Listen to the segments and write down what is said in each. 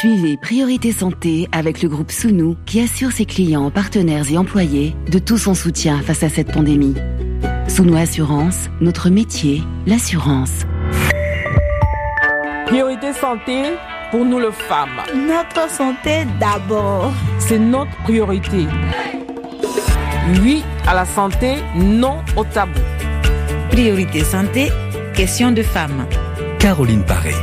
Suivez Priorité Santé avec le groupe Sounou qui assure ses clients, partenaires et employés de tout son soutien face à cette pandémie. Sounou Assurance, notre métier, l'assurance. Priorité Santé pour nous les femmes. Notre santé d'abord. C'est notre priorité. Oui à la santé, non au tabou. Priorité santé, question de femmes. Caroline Paré.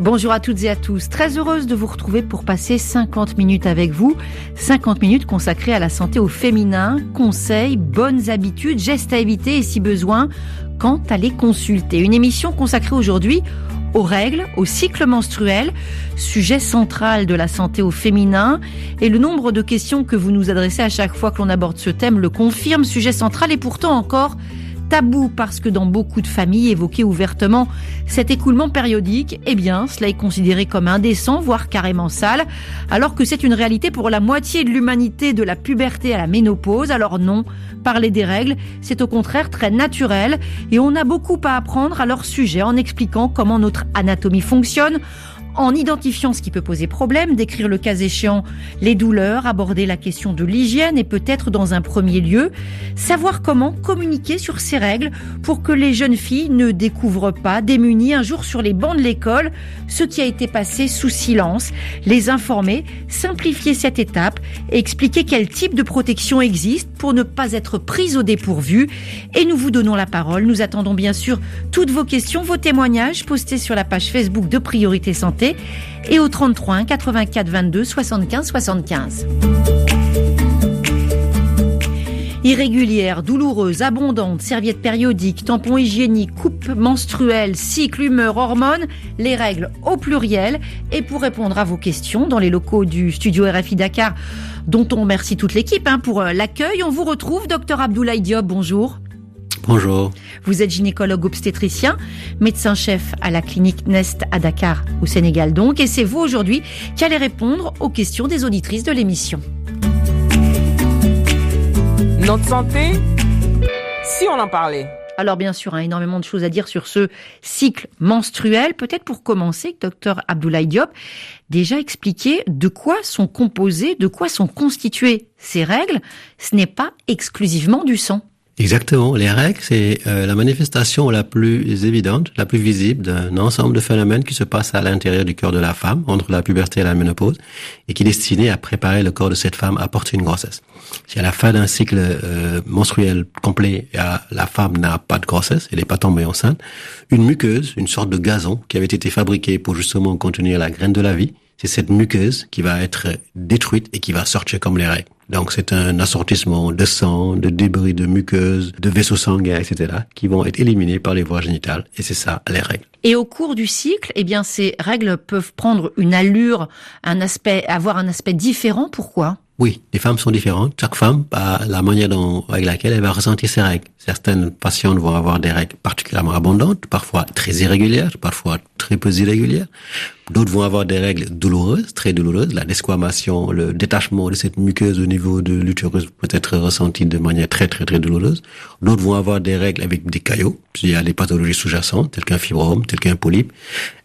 Bonjour à toutes et à tous. Très heureuse de vous retrouver pour passer 50 minutes avec vous. 50 minutes consacrées à la santé au féminin, conseils, bonnes habitudes, gestes à éviter et si besoin, quand à les consulter. Une émission consacrée aujourd'hui aux règles, au cycle menstruel, sujet central de la santé au féminin. Et le nombre de questions que vous nous adressez à chaque fois que l'on aborde ce thème le confirme, sujet central et pourtant encore tabou parce que dans beaucoup de familles évoquées ouvertement cet écoulement périodique, eh bien, cela est considéré comme indécent, voire carrément sale, alors que c'est une réalité pour la moitié de l'humanité de la puberté à la ménopause. Alors non, parler des règles, c'est au contraire très naturel et on a beaucoup à apprendre à leur sujet en expliquant comment notre anatomie fonctionne, en identifiant ce qui peut poser problème, décrire le cas échéant les douleurs, aborder la question de l'hygiène et peut-être dans un premier lieu, savoir comment communiquer sur ces règles pour que les jeunes filles ne découvrent pas démunies un jour sur les bancs de l'école ce qui a été passé sous silence, les informer, simplifier cette étape et expliquer quel type de protection existe pour ne pas être prise au dépourvu. Et nous vous donnons la parole. Nous attendons bien sûr toutes vos questions, vos témoignages postés sur la page Facebook de Priorité Santé et au 33 84 22 75 75. Irrégulière, douloureuse, abondante, serviette périodique, tampon hygiénique, coupe menstruelle, cycle, humeur, hormones, les règles au pluriel. Et pour répondre à vos questions dans les locaux du studio RFI Dakar, dont on remercie toute l'équipe hein, pour euh, l'accueil, on vous retrouve, docteur Abdoulaye Diop, bonjour. Bonjour. Vous êtes gynécologue obstétricien, médecin-chef à la clinique Nest à Dakar, au Sénégal donc, et c'est vous aujourd'hui qui allez répondre aux questions des auditrices de l'émission. Notre santé, si on en parlait. Alors bien sûr, hein, énormément de choses à dire sur ce cycle menstruel. Peut-être pour commencer, docteur Abdoulaye Diop, déjà expliquer de quoi sont composées, de quoi sont constituées ces règles. Ce n'est pas exclusivement du sang. Exactement. Les règles, c'est euh, la manifestation la plus évidente, la plus visible d'un ensemble de phénomènes qui se passent à l'intérieur du corps de la femme, entre la puberté et la ménopause, et qui est destiné à préparer le corps de cette femme à porter une grossesse. Si à la fin d'un cycle euh, menstruel complet, la femme n'a pas de grossesse, elle n'est pas tombée enceinte, une muqueuse, une sorte de gazon qui avait été fabriqué pour justement contenir la graine de la vie, c'est cette muqueuse qui va être détruite et qui va sortir comme les règles. Donc c'est un assortissement de sang, de débris de muqueuses, de vaisseaux sanguins, etc., qui vont être éliminés par les voies génitales. Et c'est ça les règles. Et au cours du cycle, eh bien ces règles peuvent prendre une allure, un aspect, avoir un aspect différent. Pourquoi? Oui, les femmes sont différentes. Chaque femme a la manière dont, avec laquelle elle va ressentir ses règles. Certaines patientes vont avoir des règles particulièrement abondantes, parfois très irrégulières, parfois très peu irrégulières. D'autres vont avoir des règles douloureuses, très douloureuses. La desquamation, le détachement de cette muqueuse au niveau de l'utérus peut être ressenti de manière très très très douloureuse. D'autres vont avoir des règles avec des caillots. Il y a des pathologies sous-jacentes, telles qu'un fibrome, tel qu'un polype.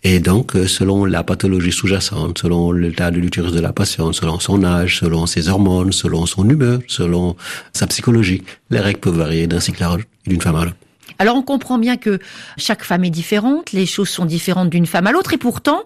Et donc, euh, selon la pathologie sous-jacente, selon l'état de l'utérus de la patiente, selon son âge, selon ses hormones, selon son humeur, selon sa psychologie, les règles peuvent varier d'un cycle à l'autre, d'une femme à l'autre. Alors on comprend bien que chaque femme est différente, les choses sont différentes d'une femme à l'autre, et pourtant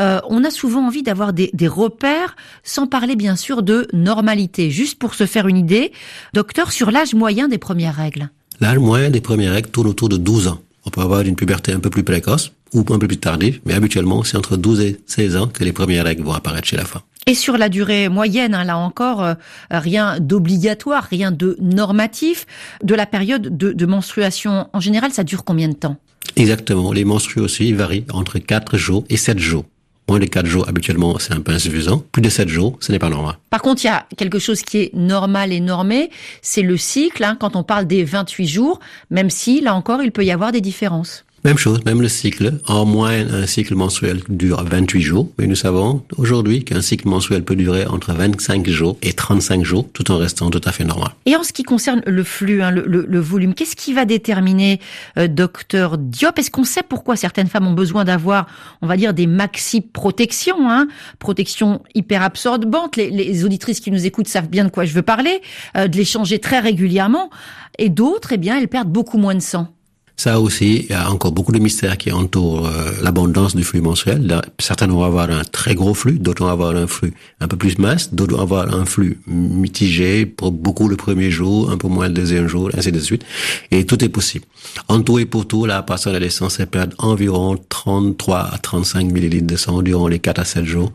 euh, on a souvent envie d'avoir des, des, repères, sans parler bien sûr de normalité. Juste pour se faire une idée, docteur, sur l'âge moyen des premières règles. L'âge moyen des premières règles tourne autour de 12 ans. On peut avoir une puberté un peu plus précoce ou un peu plus tardive, mais habituellement c'est entre 12 et 16 ans que les premières règles vont apparaître chez la femme. Et sur la durée moyenne, hein, là encore, euh, rien d'obligatoire, rien de normatif. De la période de, de, menstruation, en général, ça dure combien de temps? Exactement. Les menstrues aussi varient entre 4 jours et 7 jours. Moins de 4 jours, habituellement, c'est un peu insuffisant. Plus de 7 jours, ce n'est pas normal. Par contre, il y a quelque chose qui est normal et normé, c'est le cycle. Hein, quand on parle des 28 jours, même si, là encore, il peut y avoir des différences. Même chose, même le cycle. En moyenne, un cycle mensuel dure 28 jours, mais nous savons aujourd'hui qu'un cycle mensuel peut durer entre 25 jours et 35 jours, tout en restant tout à fait normal. Et en ce qui concerne le flux, hein, le, le, volume, qu'est-ce qui va déterminer, euh, docteur Diop? Est-ce qu'on sait pourquoi certaines femmes ont besoin d'avoir, on va dire, des maxi protections, hein, protection hyper absorbante les, les, auditrices qui nous écoutent savent bien de quoi je veux parler, euh, de les changer très régulièrement, et d'autres, eh bien, elles perdent beaucoup moins de sang. Ça aussi, il y a encore beaucoup de mystères qui entourent euh, l'abondance du flux mensuel. Certains vont avoir un très gros flux, d'autres vont avoir un flux un peu plus mince, d'autres vont avoir un flux mitigé pour beaucoup le premier jour, un peu moins le deuxième jour, ainsi de suite. Et tout est possible. En tout et pour tout, la personne est censée perdre environ 33 à 35 millilitres de sang durant les 4 à 7 jours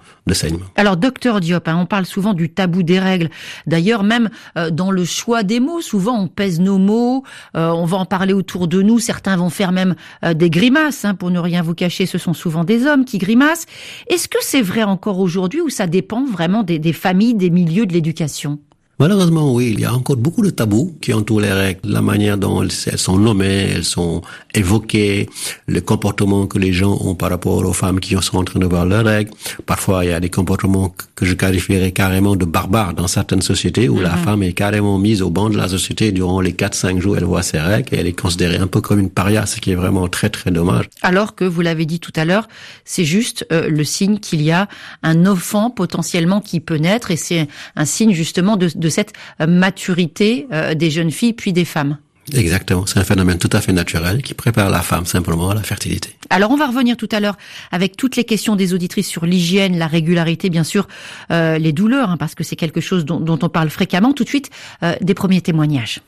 Alors, docteur Diop, hein, on parle souvent du tabou des règles. D'ailleurs, même euh, dans le choix des mots, souvent on pèse nos mots, euh, on va en parler autour de nous Certains vont faire même euh, des grimaces, hein, pour ne rien vous cacher, ce sont souvent des hommes qui grimacent. Est-ce que c'est vrai encore aujourd'hui ou ça dépend vraiment des familles, des milieux de l'éducation? Malheureusement, oui, il y a encore beaucoup de tabous qui entourent les règles, la manière dont elles, sont nommées, elles sont évoquées, le comportement que les gens ont par rapport aux femmes qui sont en train de voir leurs règles. Parfois, il y a des comportements que je qualifierais carrément de barbares dans certaines sociétés où la mhm. femme est carrément mise au banc de la société durant les 4-5 jours, elle voit ses règles et elle est considérée un peu comme une paria, ce qui est vraiment très très dommage. Alors que, vous l'avez dit tout à l'heure, c'est juste euh, le signe qu'il y a un enfant potentiellement qui peut naître et c'est un signe justement de, de cette maturité euh, des jeunes filles puis des femmes. Exactement, c'est un phénomène tout à fait naturel qui prépare la femme simplement à la fertilité. Alors on va revenir tout à l'heure avec toutes les questions des auditrices sur l'hygiène, la régularité, bien sûr, euh, les douleurs, hein, parce que c'est quelque chose dont, on parle fréquemment. Tout de suite, euh, des premiers témoignages.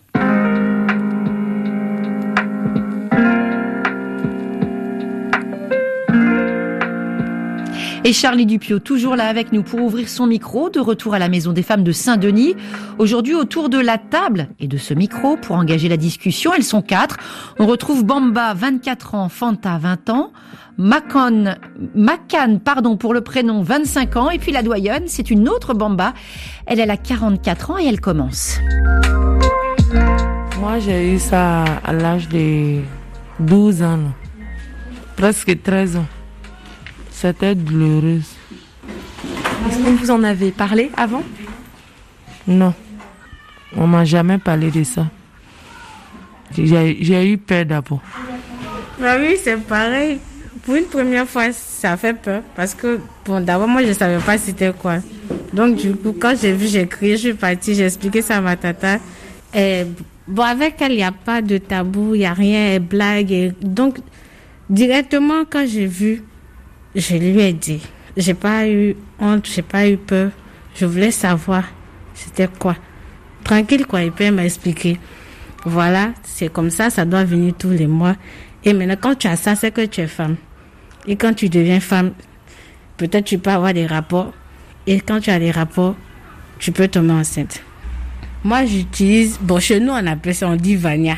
Et Charlie Dupio, toujours là avec nous pour ouvrir son micro, de retour à la Maison des Femmes de Saint-Denis. Aujourd'hui, autour de la table et de ce micro, pour engager la discussion, elles sont quatre. On retrouve Bamba, 24 ans, Fanta, 20 ans, Macan, Macan, pardon pour le prénom, 25 ans, et puis la doyenne, c'est une autre Bamba. Elle, elle a 44 ans et elle commence. Moi, j'ai eu ça à l'âge de 12 ans, presque 13 ans. C'était douloureuse. Est-ce que vous en avez parlé avant? Non. On m'a jamais parlé de ça. J'ai eu peur d'abord. Bah oui, c'est pareil. Pour une première fois, ça fait peur. Parce que, bon, d'abord, moi, je ne savais pas c'était quoi. Donc, du coup, quand j'ai vu, j'ai crié, je suis partie, j'ai expliqué ça à ma tata. Et, bon, avec elle, il n'y a pas de tabou, il n'y a rien, elle blague. Et, donc, directement, quand j'ai vu, je lui ai dit. J'ai pas eu honte, j'ai pas eu peur. Je voulais savoir c'était quoi. Tranquille quoi, elle m'a expliqué. Voilà, c'est comme ça, ça doit venir tous les mois. Et maintenant, quand tu as ça, c'est que tu es femme. Et quand tu deviens femme, peut-être tu peux avoir des rapports. Et quand tu as des rapports, tu peux tomber enceinte. Moi, j'utilise, bon, chez nous, on appelle ça, on dit Vania.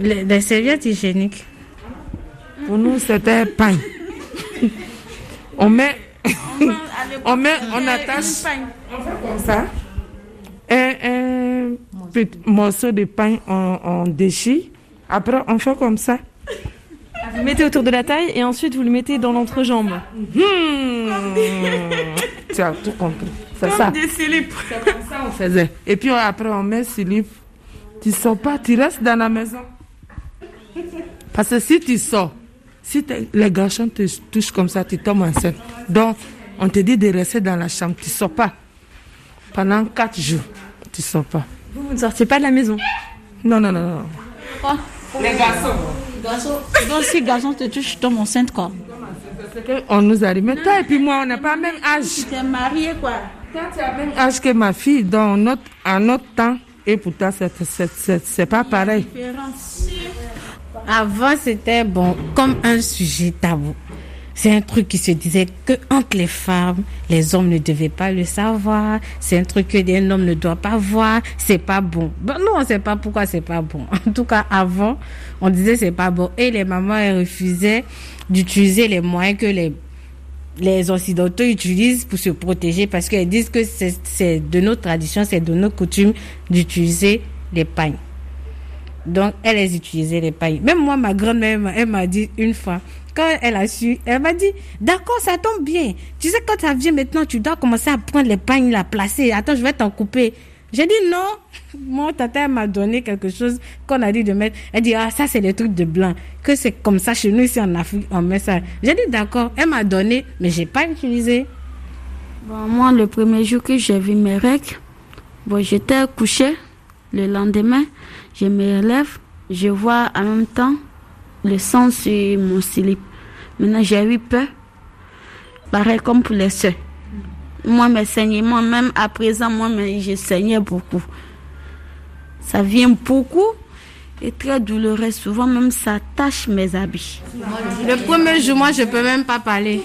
Les, serviettes hygiéniques. Pour nous, c'était pain on met, on met, on attache, on fait comme ça. Un, petit morceau de pain, on, on déchire. Après, on fait comme ça. Vous mettez autour de la taille et ensuite vous le mettez dans l'entrejambe. Hmm. tu as tout compris. C'est ça. des slips. C'est comme ça on faisait. Et puis après on met slip. Tu sors pas, tu restes dans la maison. Parce que si tu sors, si les garçons te touchent comme ça, tu tombes enceinte. Donc, on te dit de rester dans la chambre. Tu ne sors pas. Pendant quatre jours, tu ne sors pas. Vous, ne sortez pas de la maison? Non, non, non. non. Les garçons. garçons. Donc, si garçon te touche, tu tombes enceinte, quoi. On nous arrive. Mais toi et puis moi, on n'a pas le même âge. Tu es marié, quoi. Toi, tu as le même âge que ma fille. Dans notre, à notre temps. Et pourtant, c'est pas pareil. Avant, c'était bon, comme un sujet tabou. C'est un truc qui se disait que entre les femmes, les hommes ne devaient pas le savoir. C'est un truc que un homme ne doit pas voir. C'est pas bon. Ben nous, on sait pas pourquoi c'est pas bon. En tout cas, avant, on disait c'est pas bon. Et les mamans, elles refusaient d'utiliser les moyens que les, les occidentaux utilisent pour se protéger parce qu'elles disent que c'est de nos traditions, c'est de nos coutumes d'utiliser les pagnes. Donc, elle les utilisait, les pailles. Même moi, ma grand-mère, elle m'a dit une fois, quand elle a su, elle m'a dit, d'accord, ça tombe bien. Tu sais, quand ça vient maintenant, tu dois commencer à prendre les pailles, la placer. Attends, je vais t'en couper. J'ai dit non. Mon tata m'a donné quelque chose qu'on a dit de mettre. Elle dit, ah, ça, c'est les trucs de blanc. Que c'est comme ça chez nous, ici en Afrique, on met ça. J'ai dit, d'accord. Elle m'a donné, mais j'ai pas utilisé. Bon, moi, le premier jour que j'ai vu mes règles, bon, j'étais couchée. Le lendemain, je me relève, je vois en même temps le sang sur mon slip. Maintenant, j'ai eu peur. Pareil comme pour les soeurs. Moi, mes saignements, même à présent, moi, je saignais beaucoup. Ça vient beaucoup et très douloureux. Souvent, même ça tâche mes habits. Le premier jour, moi, je peux même pas parler.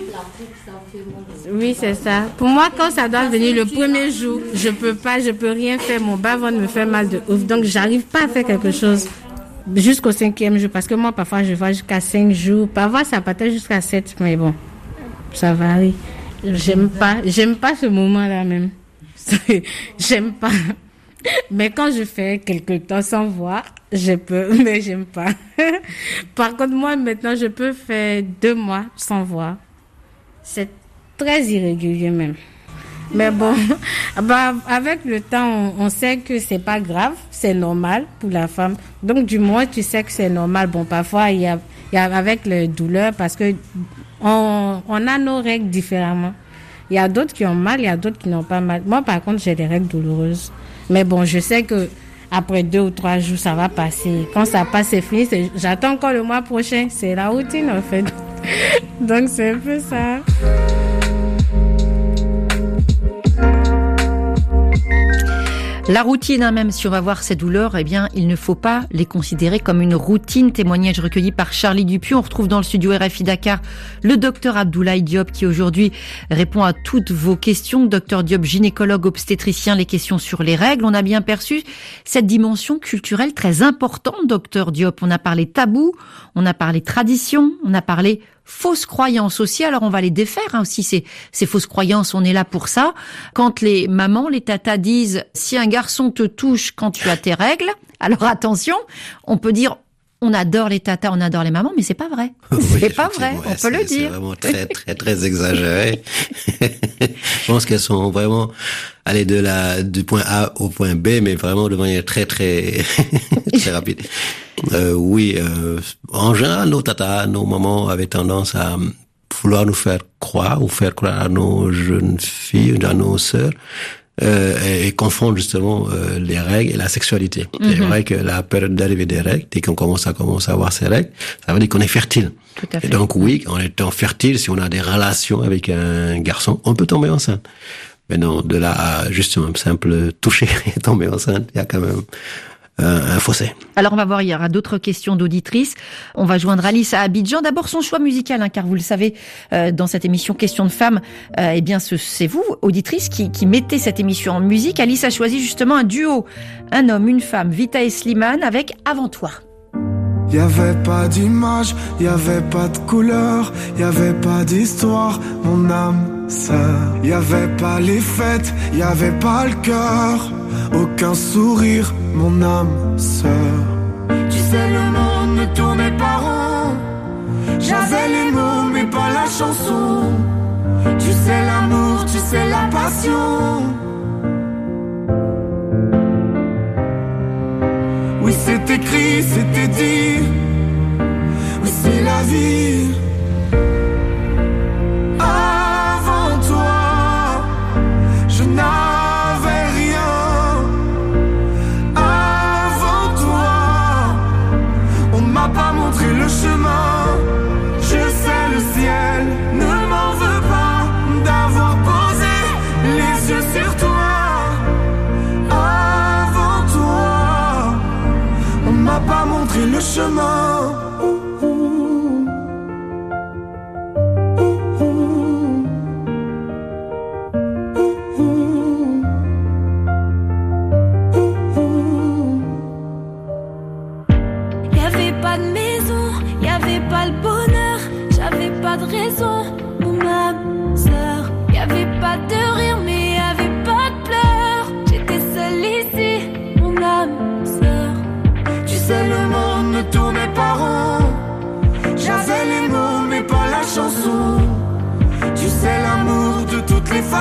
Oui, c'est ça. Pour moi, quand ça doit venir le premier jour, je peux pas, je peux rien faire. Mon bas me fait mal de ouf. Donc, j'arrive pas à faire quelque chose jusqu'au cinquième jour. Parce que moi, parfois, je vois jusqu'à cinq jours. Parfois, ça peut jusqu'à sept. Mais bon, ça varie. J'aime pas, j'aime pas ce moment-là même. j'aime pas. Mais quand je fais quelque temps sans voir, je peux, mais j'aime pas. Par contre, moi, maintenant, je peux faire deux mois sans voir. Très irrégulier même. Mais bon, bah, avec le temps, on, sait que c'est pas grave, c'est normal pour la femme. Donc, du moins, tu sais que c'est normal. Bon, parfois, il y a, y a avec les douleurs parce que on, on a nos règles différemment. Il y a d'autres qui ont mal, il y a d'autres qui n'ont pas mal. Moi, par contre, j'ai des règles douloureuses. Mais bon, je sais que après deux ou trois jours, ça va passer. Quand ça passe, c'est fini. J'attends encore le mois prochain. C'est la routine, en fait. Donc, c'est un peu ça. La routine, hein, même si on va voir ces douleurs, eh bien, il ne faut pas les considérer comme une routine. Témoignage recueilli par Charlie Dupuis. On retrouve dans le studio RFI Dakar le docteur Abdoulaye Diop qui aujourd'hui répond à toutes vos questions. Docteur Diop, gynécologue obstétricien, les questions sur les règles. On a bien perçu cette dimension culturelle très importante, docteur Diop. On a parlé tabou, on a parlé tradition, on a parlé fausses croyances aussi. Alors on va les défaire hein, aussi ces, ces fausses croyances. On est là pour ça. Quand les mamans, les tatas disent si un garçon te touche quand tu as tes règles, alors attention, on peut dire on adore les tatas, on adore les mamans, mais c'est pas vrai. c'est pas vrai, on peut le dire. C'est vraiment très, très, très exagéré. Je pense qu'elles sont vraiment allées de la, du point A au point B, mais vraiment de manière très, très, très rapide. Euh, oui, euh, en général, nos tatas, nos mamans avaient tendance à vouloir nous faire croire ou faire croire à nos jeunes filles, à nos sœurs, euh, et, confondre justement euh, les règles et la sexualité. C'est mhm. vrai que la période d'arrivée des règles, dès qu'on commence à commencer à avoir ces règles, ça veut dire qu'on est fertile. Tout à fait. Et donc oui, en étant fertile, si on a des relations avec un garçon, on peut tomber enceinte. Mais non, de là à justement simple toucher et tomber enceinte, il y a quand même un fossé. Alors on va voir, il y aura d'autres questions d'auditrices. On va joindre Alice à Abidjan. D'abord son choix musical, hein, car vous le savez, euh, dans cette émission Question de femmes, euh, eh bien c'est vous, auditrice, qui, qui mettez cette émission en musique. Alice a choisi justement un duo, un homme, une femme, Vita et Slimane, avec Avant toi. Y avait pas d'image, y avait pas de couleur, y avait pas d'histoire, mon âme sœur. Y avait pas les fêtes, y avait pas le cœur, aucun sourire, mon âme sœur. Tu sais le monde ne tournait pas rond. J'avais les mots mais pas la chanson. Tu sais l'amour, tu sais la passion. C'est écrit, c'était dit. Oui, c'est la vie.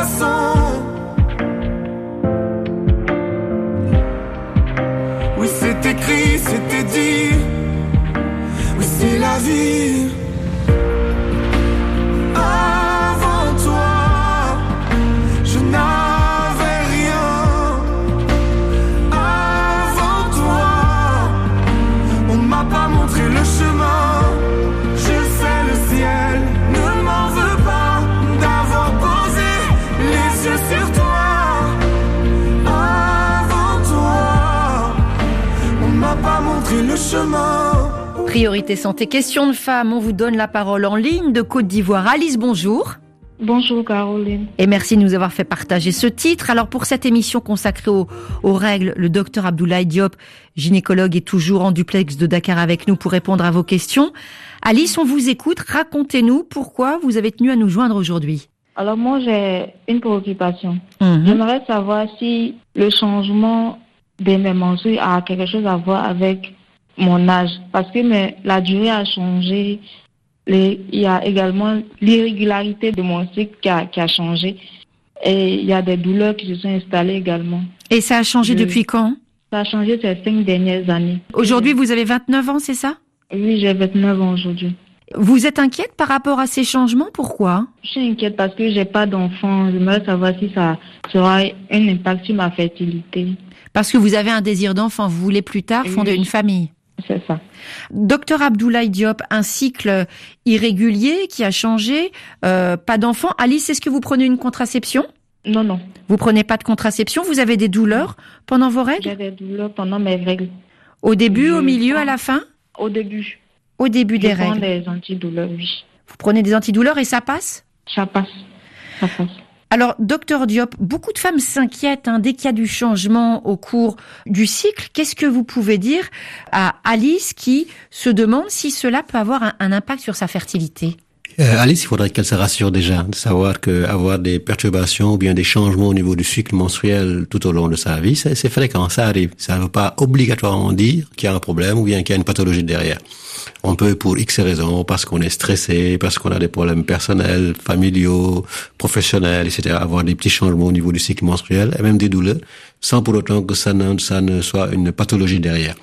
Les Priorité santé, question de femmes, on vous donne la parole en ligne de Côte d'Ivoire. Alice, bonjour. Bonjour Caroline. Et merci de nous avoir fait partager ce titre. Alors pour cette émission consacrée aux, aux règles, le docteur Abdoulaye Diop, gynécologue, est toujours en duplex de Dakar avec nous pour répondre à vos questions. Alice, on vous écoute. Racontez-nous pourquoi vous avez tenu à nous joindre aujourd'hui. Alors moi j'ai une préoccupation. Mhm. J'aimerais savoir si le changement de mes menstrues a quelque chose à voir avec mon âge. Parce que mes- la durée a changé. Les- il y a également l'irrégularité de mon cycle qui a, qui a changé. Et il y a des douleurs qui se sont installées également. Et ça a changé Je- depuis quand? Ça a changé ces cinq dernières années. Aujourd'hui, vous avez 29 ans, c'est ça? Oui, j'ai 29 ans aujourd'hui. Vous êtes inquiète par rapport à ces changements? Pourquoi? Je suis inquiète parce que j'ai pas d'enfant. J'aimerais savoir si ça sera un impact sur ma fertilité. Parce que vous avez un désir d'enfant, vous voulez plus tard fonder Oui. une famille. C'est ça. Docteur Abdoulaye Diop, un cycle irrégulier qui a changé, euh, pas d'enfant. Alice, est-ce que vous prenez une contraception? Non, non. Vous prenez pas de contraception Vous avez des douleurs pendant vos règles? J'ai des douleurs pendant mes règles. Au début, au milieu, prends- à la fin? Au début. Au début des je prends règles. des antidouleurs, oui. Vous prenez des antidouleurs et ça passe? Ça passe. Ça passe. Alors, docteur Diop, beaucoup de femmes s'inquiètent hein, dès qu'il y a du changement au cours du cycle. Qu'est-ce que vous pouvez dire à Alice qui se demande si cela peut avoir un, un impact sur sa fertilité? Euh, Alice, il faudrait qu'elle se rassure déjà de savoir que avoir des perturbations ou bien des changements au niveau du cycle menstruel tout au long de sa vie, c'est fréquent, ça arrive. Ça ne veut pas obligatoirement dire qu'il y a un problème ou bien qu'il y a une pathologie derrière. On peut, pour X raisons, parce qu'on est stressé, parce qu'on a des problèmes personnels, familiaux, professionnels, etc., avoir des petits changements au niveau du cycle menstruel et même des douleurs, sans pour autant que ça ne soit une pathologie derrière.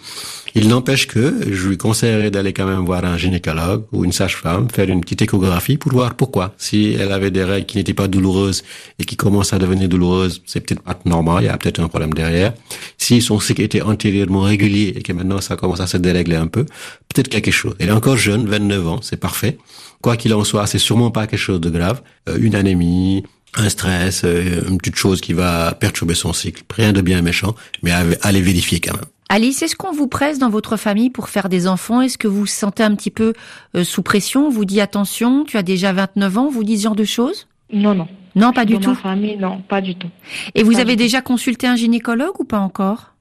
Il n'empêche que je lui conseillerais d'aller quand même voir un gynécologue ou une sage-femme, faire une petite échographie pour voir pourquoi. Si elle avait des règles qui n'étaient pas douloureuses et qui commencent à devenir douloureuses, c'est peut-être pas normal, il y a peut-être un problème derrière. Si son cycle était antérieurement régulier et que maintenant ça commence à se dérégler un peu, peut-être quelque chose. Elle est encore jeune, 29 ans, c'est parfait. Quoi qu'il en soit, c'est sûrement pas quelque chose de grave. Euh, une anémie, un stress, euh, une petite chose qui va perturber son cycle. Rien de bien méchant, mais allez vérifier quand même. Alice, est-ce qu'on vous presse dans votre famille pour faire des enfants? Est-ce que vous vous sentez un petit peu euh, sous pression? On vous dit attention, tu as déjà 29 ans, vous dit ce genre de choses? Non, non. Non, pas du Dans tout. ma famille, non, pas du tout. Et vous Pas avez déjà consulté un gynécologue ou pas encore?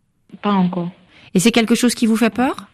Pas encore. Et c'est quelque chose qui vous fait peur?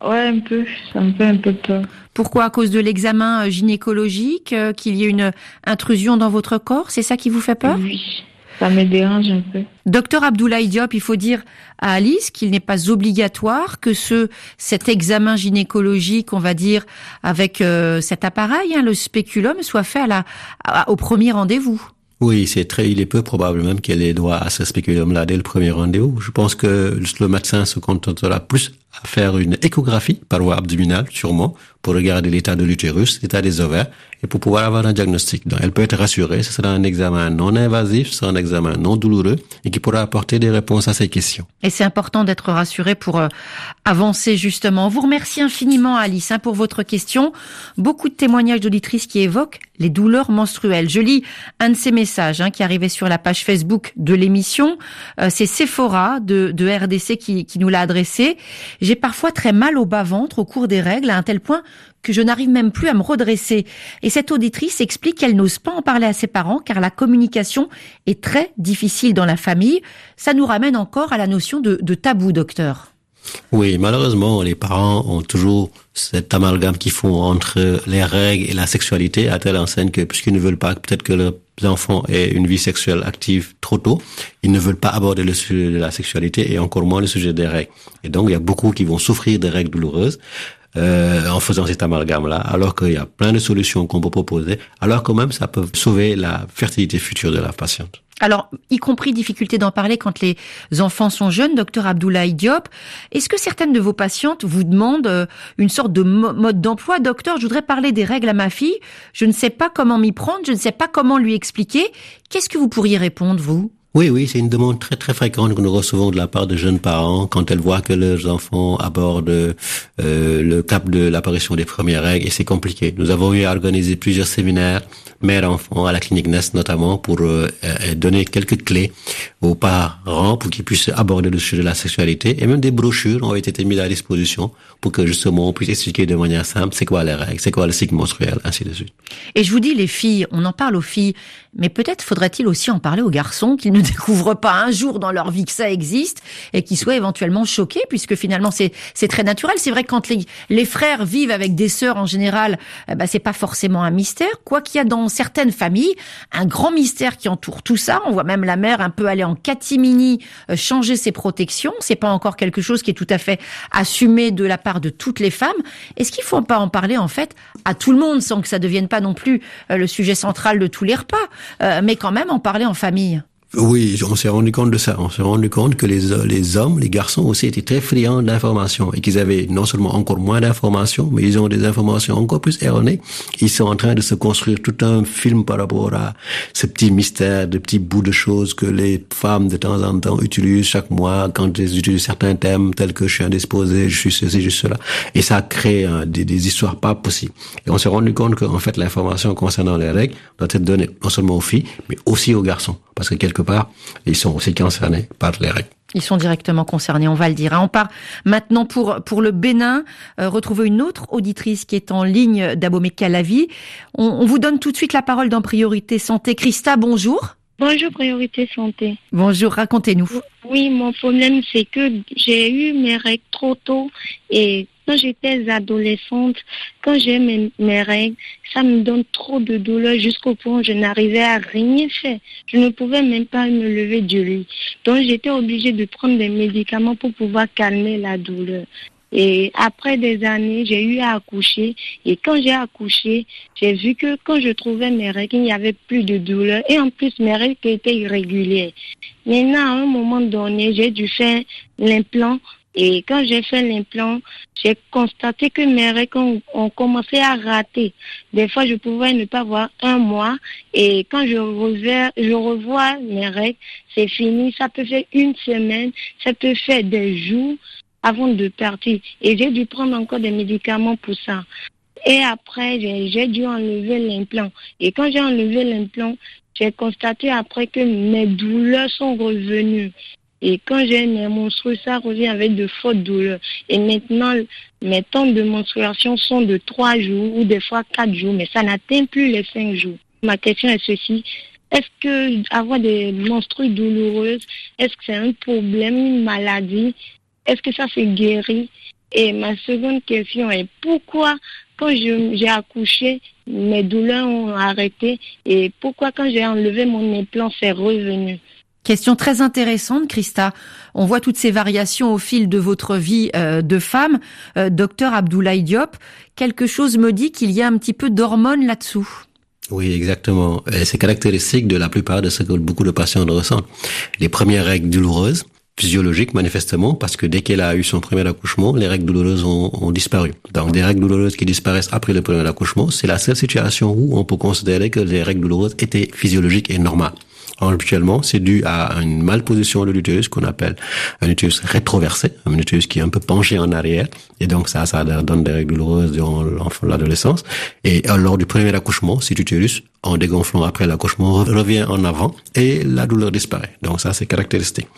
Ouais, un peu. Ça me fait un peu peur. Pourquoi? À cause de l'examen euh, gynécologique, euh, qu'il y ait une intrusion dans votre corps? C'est ça qui vous fait peur? Oui. Ça me dérange un peu. Docteur Abdoulaye Diop, il faut dire à Alice qu'il n'est pas obligatoire que ce cet examen gynécologique, on va dire, avec euh, cet appareil, hein, le spéculum, soit fait à la, à- au premier rendez-vous. Oui, c'est très, il est peu probable même qu'elle ait droit à ce spéculum-là dès le premier rendez-vous. Je pense que le médecin se contentera plus à faire une échographie par voie abdominale, sûrement, pour regarder l'état de l'utérus, l'état des ovaires, et pour pouvoir avoir un diagnostic. Donc, elle peut être rassurée, ce sera un examen non invasif, ce sera un examen non douloureux, et qui pourra apporter des réponses à ces questions. Et c'est important d'être rassuré pour euh, avancer justement. On vous remercie infiniment Alice hein, pour votre question. Beaucoup de témoignages d'auditrices qui évoquent les douleurs menstruelles. Je lis un de ces messages hein, qui arrivait sur la page Facebook de l'émission. Euh, c'est Sephora de, RDC qui nous l'a adressé. J'ai parfois très mal au bas-ventre au cours des règles à un tel point que je n'arrive même plus à me redresser. Et cette auditrice explique qu'elle n'ose pas en parler à ses parents car la communication est très difficile dans la famille. Ça nous ramène encore à la notion de, tabou, docteur. Oui, malheureusement, les parents ont toujours cet amalgame qu'ils font entre les règles et la sexualité, à telle enseigne que, puisqu'ils ne veulent pas peut-être que leurs enfants aient une vie sexuelle active trop tôt, ils ne veulent pas aborder le sujet de la sexualité et encore moins le sujet des règles. Et donc, il y a beaucoup qui vont souffrir des règles douloureuses. euh, en faisant cet amalgame-là, alors qu'il y a plein de solutions qu'on peut proposer, alors quand même ça peut sauver la fertilité future de la patiente. Alors, y compris difficulté d'en parler quand les enfants sont jeunes, docteur Abdoulaye Diop. Est-ce que certaines de vos patientes vous demandent euh, une sorte de mode d'emploi Docteur, je voudrais parler des règles à ma fille. Je ne sais pas comment m'y prendre, je ne sais pas comment lui expliquer. Qu'est-ce que vous pourriez répondre, vous? Oui, oui, c'est une demande très très fréquente que nous recevons de la part de jeunes parents quand elles voient que leurs enfants abordent euh, le cap de l'apparition des premières règles et c'est compliqué. Nous avons eu à organiser plusieurs séminaires mère-enfant à la clinique Nest notamment pour euh, euh, donner quelques clés aux parents pour qu'ils puissent aborder le sujet de la sexualité et même des brochures ont été mises à disposition pour que justement on puisse expliquer de manière simple c'est quoi les règles, c'est quoi le cycle menstruel, ainsi de suite. Et je vous dis les filles, on en parle aux filles, mais peut-être faudrait-il aussi en parler aux garçons qu'ils ne découvrent pas un jour dans leur vie que ça existe et qu'ils soient éventuellement choqués puisque finalement c'est c'est très naturel. C'est vrai que quand les, les frères vivent avec des sœurs en général, eh ben c'est pas forcément un mystère. Quoi qu'il y a dans certaines familles, un grand mystère qui entoure tout ça. On voit même la mère un peu aller en catimini, euh, changer ses protections. C'est pas encore quelque chose qui est tout à fait assumé de la part de toutes les femmes. Est-ce qu'il faut pas en parler en fait à tout le monde sans que ça devienne pas non plus euh, le sujet central de tous les repas, mais quand même en parler en famille? Oui, on s'est rendu compte de ça. On s'est rendu compte que les, les hommes, les garçons aussi étaient très friands d'informations et qu'ils avaient non seulement encore moins d'informations, mais ils ont des informations encore plus erronées. Ils sont en train de se construire tout un film par rapport à ce petit mystère, de petits bouts de choses que les femmes de temps en temps utilisent chaque mois quand elles utilisent certains thèmes tels que je suis indisposé, je suis ceci, je suis cela. Et ça crée des, des, histoires pas possibles. Et on s'est rendu compte qu'en fait l'information concernant les règles doit être donnée non seulement aux filles, mais aussi aux garçons. Parce que quelque part, ils sont aussi concernés par les règles. Ils sont directement concernés, on va le dire. On part maintenant pour pour le Bénin, euh, retrouver une autre auditrice qui est en ligne d'Abomey Calavi. On, on vous donne tout de suite la parole dans Priorité Santé. Christa, bonjour. Bonjour Priorité Santé. Bonjour, racontez-nous. Oui, mon problème c'est que j'ai eu mes règles trop tôt et quand j'étais adolescente, quand j'ai mes, règles, ça me donne trop de douleur jusqu'au point où je n'arrivais à rien faire. Je ne pouvais même pas me lever du lit. Donc j'étais obligée de prendre des médicaments pour pouvoir calmer la douleur. Et après des années, j'ai eu à accoucher. Et quand j'ai accouché, j'ai vu que quand je trouvais mes règles, il n'y avait plus de douleur. Et en plus, mes règles étaient irrégulières. Maintenant, à un moment donné, j'ai dû faire l'implant et quand j'ai fait l'implant, j'ai constaté que mes règles ont, commencé à rater. Des fois, je pouvais ne pas voir un mois. Et quand je revois, je revois mes règles, c'est fini. Ça peut faire une semaine, ça peut faire des jours avant de partir. Et j'ai dû prendre encore des médicaments pour ça. Et après, j'ai dû enlever l'implant. Et quand j'ai enlevé l'implant, j'ai constaté après que mes douleurs sont revenues. Et quand j'ai mes menstrues, ça revient avec de fortes douleurs. Et maintenant, mes temps de menstruation sont de trois jours ou des fois quatre jours, mais ça n'atteint plus les cinq jours. Ma question est ceci. Est-ce que avoir des menstrues douloureuses, est-ce que c'est un problème, une maladie? Est-ce que ça s'est guéri? Et ma seconde question est pourquoi quand j'ai accouché, mes douleurs ont arrêté? Et pourquoi quand j'ai enlevé mon implant, c'est revenu? Question très intéressante, Christa. On voit toutes ces variations au fil de votre vie euh, de femme. Euh, docteur Abdoulaye Diop, quelque chose me dit qu'il y a un petit peu d'hormones là-dessous. Oui, exactement. C'est caractéristique de la plupart de ce que beaucoup de patients ressentent. Les premières règles douloureuses, physiologiques manifestement, parce que dès qu'elle a eu son premier accouchement, les règles douloureuses ont, ont, disparu. Donc des règles douloureuses qui disparaissent après le premier accouchement, c'est la seule situation où on peut considérer que les règles douloureuses étaient physiologiques et normales. Habituellement, c'est dû à une malposition de l'utérus qu'on appelle un utérus rétroversé, un utérus qui est un peu penché en arrière, et donc ça, ça donne des règles douloureuses durant l'adolescence. Et lors du premier accouchement, cet utérus, en dégonflant après l'accouchement, revient en avant et la douleur disparaît. Donc ça, c'est caractéristique.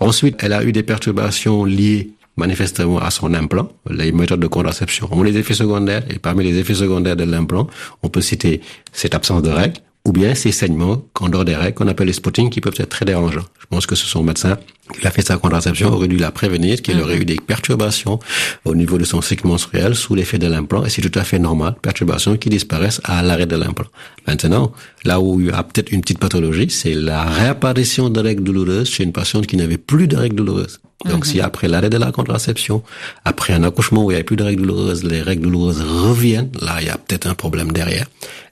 Ensuite, elle a eu des perturbations liées manifestement à son implant, les méthodes de contraception ont les effets secondaires, et parmi les effets secondaires de l'implant, on peut citer cette absence de règles, ou bien ces saignements qu'en dehors des règles qu'on appelle les spotting qui peuvent être très dérangeants. Je pense que ce sont médecin qui a fait sa contraception aurait dû la prévenir, qu'il aurait eu des perturbations au niveau de son cycle menstruel sous l'effet de l'implant et c'est tout à fait normal, perturbations qui disparaissent à l'arrêt de l'implant. Maintenant, là où il y a peut-être une petite pathologie, c'est la réapparition de règles douloureuses chez une patiente qui n'avait plus de règles douloureuses. Donc, si après l'arrêt de la contraception, après un accouchement où il n'y a plus de règles douloureuses, les règles douloureuses reviennent, là, il y a peut-être un problème derrière.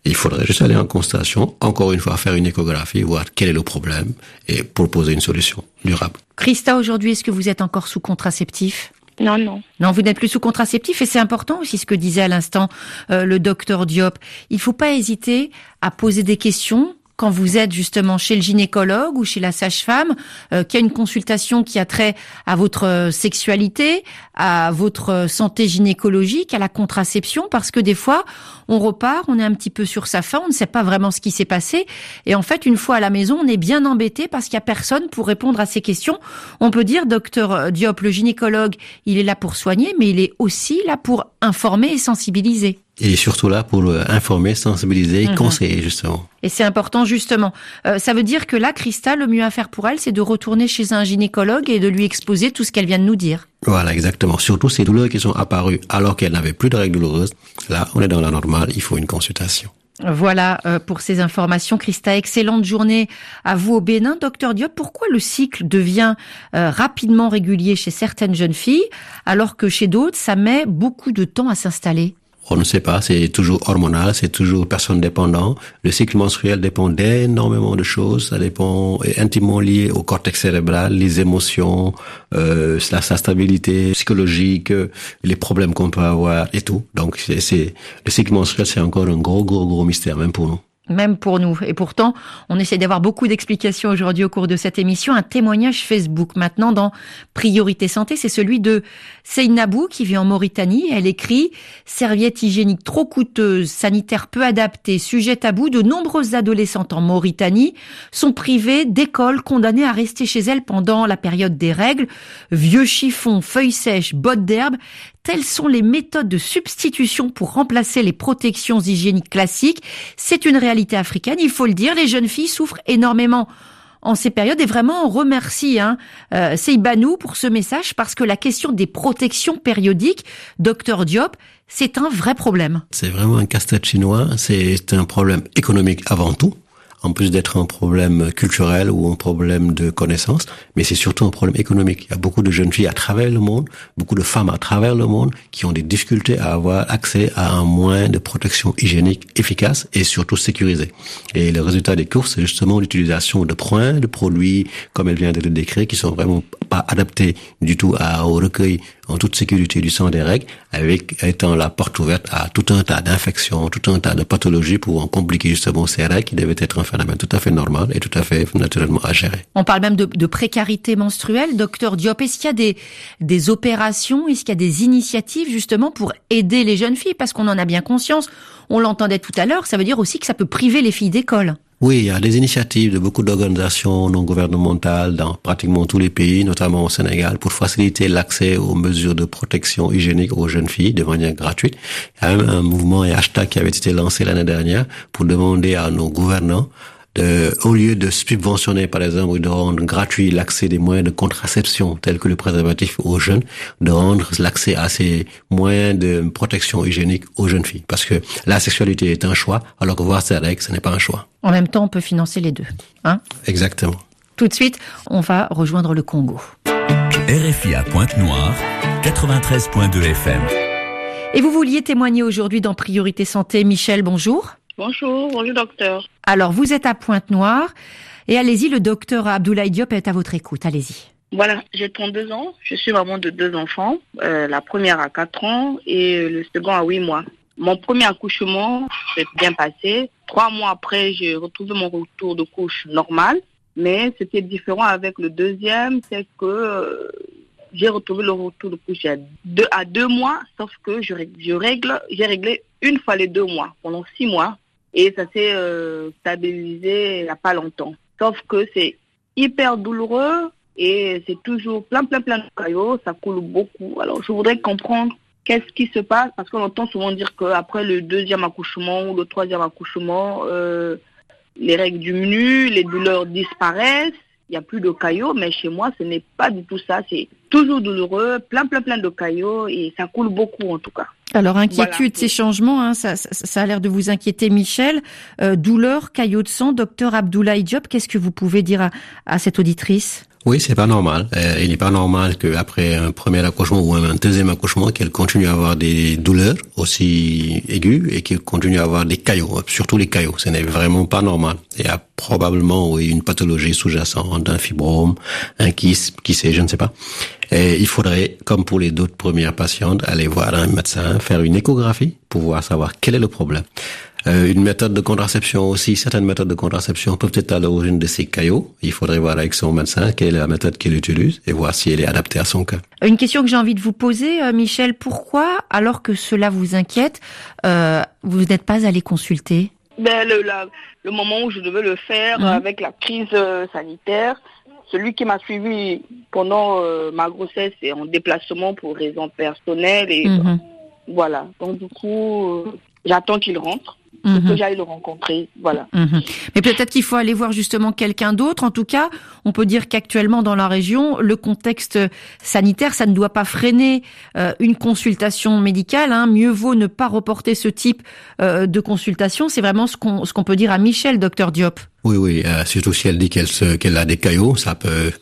Il faudrait juste aller en constatation, encore une fois, faire une échographie, voir quel est le problème et proposer une solution durable. Christa, aujourd'hui, est-ce que vous êtes encore sous contraceptif? Non, non. Non, vous n'êtes plus sous contraceptif et c'est important aussi ce que disait à l'instant euh, le docteur Diop. Il faut pas hésiter à poser des questions quand vous êtes justement chez le gynécologue ou chez la sage-femme, euh, qui a une consultation qui a trait à votre euh, sexualité, à votre euh, santé gynécologique, à la contraception, parce que des fois, on repart, on est un petit peu sur sa faim, on ne sait pas vraiment ce qui s'est passé, et en fait, une fois à la maison, on est bien embêté parce qu'il y a personne pour répondre à ces questions. On peut dire, docteur Diop, le gynécologue, il est là pour soigner, mais il est aussi là pour informer et sensibiliser. Et surtout là pour informer, sensibiliser mhm. conseiller justement. Et c'est important justement. Euh, ça veut dire que là, Christa, le mieux à faire pour elle, c'est de retourner chez un gynécologue et de lui exposer tout ce qu'elle vient de nous dire. Voilà, exactement. Surtout ces douleurs qui sont apparues alors qu'elle n'avait plus de règles douloureuses. Là, on est dans la normale, il faut une consultation. Voilà euh, pour ces informations. Christa, excellente journée à vous au Bénin. Docteur Diop, pourquoi le cycle devient euh, rapidement régulier chez certaines jeunes filles alors que chez d'autres, ça met beaucoup de temps à s'installer? On ne sait pas, c'est toujours hormonal, c'est toujours personne dépendant. Le cycle menstruel dépend d'énormément de choses, ça dépend est intimement lié au cortex cérébral, les émotions, euh, sa, sa stabilité psychologique, les problèmes qu'on peut avoir et tout. Donc c'est le cycle menstruel, c'est encore un gros gros gros mystère même pour nous même pour nous. Et pourtant, on essaie d'avoir beaucoup d'explications aujourd'hui au cours de cette émission. Un témoignage Facebook maintenant dans Priorité Santé, c'est celui de Seynabou qui vit en Mauritanie. Elle écrit Serviette hygiénique trop coûteuse, sanitaire peu adaptée, sujet tabou. De nombreuses adolescentes en Mauritanie sont privées d'écoles, condamnées à rester chez elles pendant la période des règles. Vieux chiffons, feuilles sèches, bottes d'herbe, Telles sont les méthodes de substitution pour remplacer les protections hygiéniques classiques. C'est une réalité africaine, il faut le dire. Les jeunes filles souffrent énormément en ces périodes et vraiment on remercie hein, euh, Seibanou pour ce message parce que la question des protections périodiques, docteur Diop, c'est un vrai problème. C'est vraiment un casse-tête chinois, c'est un problème économique avant tout en plus d'être un problème culturel ou un problème de connaissance, mais c'est surtout un problème économique. Il y a beaucoup de jeunes filles à travers le monde, beaucoup de femmes à travers le monde qui ont des difficultés à avoir accès à un moyen de protection hygiénique efficace et surtout sécurisé. Et le résultat des courses, c'est justement l'utilisation de points, de produits, comme elle vient de le décrire, qui sont vraiment pas adaptés du tout à, au recueil en toute sécurité du sang des règles, avec étant la porte ouverte à tout un tas d'infections, tout un tas de pathologies pouvant compliquer justement ces règles qui devaient être un phénomène tout à fait normal et tout à fait naturellement à gérer. On parle même de, de précarité menstruelle. Docteur Diop, est-ce qu'il y a des, des opérations, est-ce qu'il y a des initiatives justement pour aider les jeunes filles? Parce qu'on en a bien conscience, on l'entendait tout à l'heure, ça veut dire aussi que ça peut priver les filles d'école. Oui, il y a des initiatives de beaucoup d'organisations non gouvernementales dans pratiquement tous les pays, notamment au Sénégal, pour faciliter l'accès aux mesures de protection hygiénique aux jeunes filles de manière gratuite. Il y a même un mouvement et hashtag qui avait été lancé l'année dernière pour demander à nos gouvernants de, au lieu de subventionner, par exemple, ou de rendre gratuit l'accès des moyens de contraception tels que le préservatif aux jeunes, de rendre l'accès à ces moyens de protection hygiénique aux jeunes filles. Parce que la sexualité est un choix, alors que voir ses règles, ce n'est pas un choix. En même temps, on peut financer les deux. Hein? Exactement. Tout de suite, on va rejoindre le Congo. RFI à Pointe-Noire, 93.2 FM. Et vous vouliez témoigner aujourd'hui dans Priorité Santé. Michel, bonjour. Bonjour, bonjour docteur. Alors, vous êtes à Pointe-Noire et allez-y, le docteur Abdoulaye Diop est à votre écoute. Allez-y. Voilà, j'ai 32 ans, je suis maman de deux enfants, euh, la première à 4 ans et le second à 8 mois. Mon premier accouchement s'est bien passé. Trois mois après, j'ai retrouvé mon retour de couche normal, mais c'était différent avec le deuxième, c'est que euh, j'ai retrouvé le retour de couche à deux, à deux mois, sauf que je, je règle, j'ai réglé une fois les deux mois, pendant six mois et ça s'est euh, stabilisé il n'y a pas longtemps. Sauf que c'est hyper douloureux et c'est toujours plein, plein, plein de caillots, ça coule beaucoup. Alors je voudrais comprendre qu'est-ce qui se passe parce qu'on entend souvent dire qu'après le deuxième accouchement ou le troisième accouchement, euh, les règles diminuent, les douleurs disparaissent, il n'y a plus de caillots, mais chez moi, ce n'est pas du tout ça. C'est toujours douloureux, plein, plein, plein de caillots et ça coule beaucoup en tout cas. Alors, inquiétude, ces changements, hein, ça, ça, a l'air de vous inquiéter, Michel. Euh, douleur, caillots de sang, docteur Abdoulaye Diop, qu'est-ce que vous pouvez dire à, à cette auditrice? Oui, c'est pas normal. Euh, il n'est pas normal qu'après un premier accouchement ou un deuxième accouchement, qu'elle continue à avoir des douleurs aussi aiguës et qu'elle continue à avoir des caillots, surtout les caillots. Ce n'est vraiment pas normal. Il y a probablement oui, une pathologie sous-jacente, un fibrome, un kyste, qui sait, je ne sais pas. Et il faudrait, comme pour les d'autres premières patientes, aller voir un médecin, faire une échographie pour voir savoir quel est le problème. Euh, une méthode de contraception aussi, certaines méthodes de contraception peuvent être à l'origine de ces caillots. Il faudrait voir avec son médecin quelle est la méthode qu'il utilise et voir si elle est adaptée à son cas. Une question que j'ai envie de vous poser, euh, Michel, pourquoi, alors que cela vous inquiète, euh, vous n'êtes pas allé consulter? Ben, le, le, moment où je devais le faire avec la crise euh, sanitaire, celui qui m'a suivi pendant ma grossesse est en déplacement pour raisons personnelles et mhm. voilà. Donc du coup, j'attends qu'il rentre que mhm. j'aille le rencontrer. Voilà. Mhm. Mais peut-être qu'il faut aller voir justement quelqu'un d'autre. En tout cas, on peut dire qu'actuellement dans la région, le contexte sanitaire, ça ne doit pas freiner euh, une consultation médicale. Hein. Mieux vaut ne pas reporter ce type euh, de consultation. C'est vraiment ce qu'on ce qu'on peut dire à Michel, docteur Diop. Oui, oui. Euh, surtout si elle dit qu'elle qu'elle a des caillots, ça peut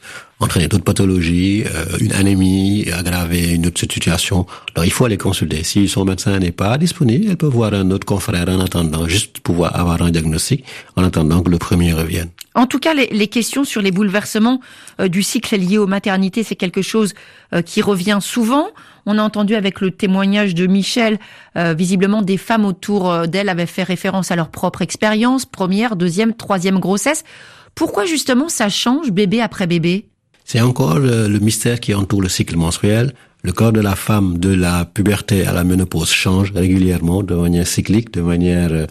entraîner d'autres pathologies, euh, une anémie, aggraver une autre situation. Alors il faut aller consulter. Si son médecin n'est pas disponible, elle peut voir un autre confrère en attendant, juste pouvoir avoir un diagnostic en attendant que le premier revienne. En tout cas, les, les questions sur les bouleversements euh, du cycle lié aux maternités, c'est quelque chose euh, qui revient souvent. On a entendu avec le témoignage de Michel, visiblement des femmes autour d'elle avaient fait référence à leur propre expérience, première, deuxième, troisième grossesse. Pourquoi justement ça change bébé après bébé? C'est encore le, mystère qui entoure le cycle menstruel. Le corps de la femme de la puberté à la ménopause change régulièrement de manière cyclique, de manière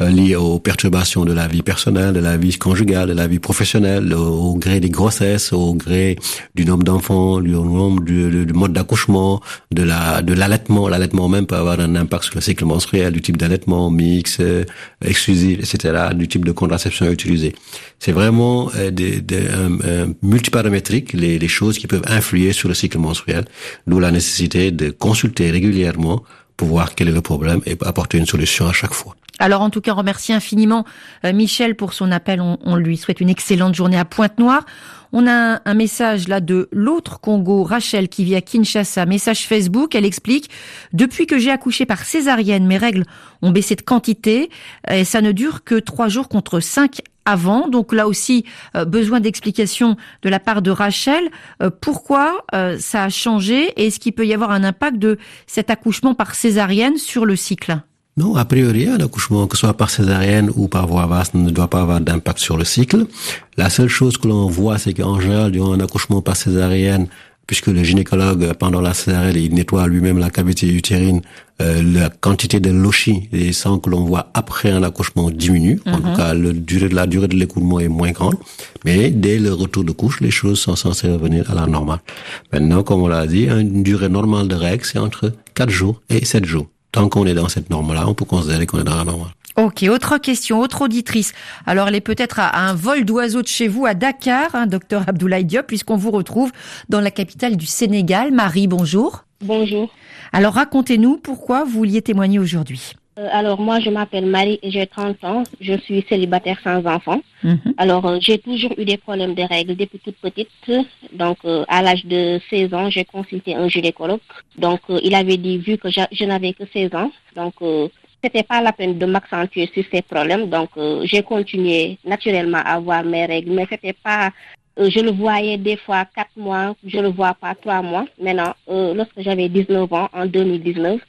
euh, liée aux perturbations de la vie personnelle, de la vie conjugale, de la vie professionnelle, au, gré des grossesses, au gré du nombre d'enfants, du nombre du, mode d'accouchement, de la de l'allaitement. L'allaitement même peut avoir un impact sur le cycle menstruel, du type d'allaitement mix, euh, exclusif, etc., du type de contraception utilisée. C'est vraiment euh, des, des multiparamétriques, les, les choses qui peuvent influer sur le cycle menstruel, d'où la nécessité de consulter régulièrement pour voir quel est le problème et apporter une solution à chaque fois. Alors en tout cas, remercie infiniment euh, Michel pour son appel. On, on, lui souhaite une excellente journée à Pointe-Noire. On a un message là de l'autre Congo, Rachel, qui vit à Kinshasa. Message Facebook, elle explique Depuis que j'ai accouché par césarienne, mes règles ont baissé de quantité et ça ne dure que trois jours contre cinq avant. Donc là aussi, euh, besoin d'explications de la part de Rachel. Euh, pourquoi euh, ça a changé et est-ce qu'il peut y avoir un impact de cet accouchement par césarienne sur le cycle? Non, a priori, un accouchement, que ce soit par césarienne ou par voie basse, ne doit pas avoir d'impact sur le cycle. La seule chose que l'on voit, c'est qu'en général, durant un accouchement par césarienne, puisque le gynécologue, pendant la césarienne, il nettoie lui-même la cavité utérine, euh, la quantité de lochi, les sangs que l'on voit après un accouchement diminue. En tout mhm. cas, le durée de la durée de l'écoulement est moins grande. Mais dès le retour de couche, les choses sont censées revenir à la normale. Maintenant, comme on l'a dit, une durée normale de règles, c'est entre 4 jours et 7 jours tant qu'on est dans cette norme-là, on peut considérer qu'on est dans la norme. Ok, autre question, autre auditrice. Alors, elle est peut-être à un vol d'oiseau de chez vous à Dakar, hein, docteur Abdoulaye Diop, puisqu'on vous retrouve dans la capitale du Sénégal. Marie, bonjour. Bonjour. Alors, racontez-nous pourquoi vous vouliez témoigner aujourd'hui. Euh, alors moi, je m'appelle Marie et j'ai 30 ans. Je suis célibataire sans enfant. Mhm. Alors euh, j'ai toujours eu des problèmes de règles depuis toute petite. Donc euh, à l'âge de 16 ans, j'ai consulté un gynécologue. Donc il avait dit, vu que je n'avais que 16 ans, donc c'était pas la peine de m'accentuer sur ces problèmes. Donc j'ai continué naturellement à avoir mes règles, mais c'était pas je le voyais des fois quatre mois, je le vois pas trois mois. Maintenant, lorsque j'avais 19 ans, en 2019,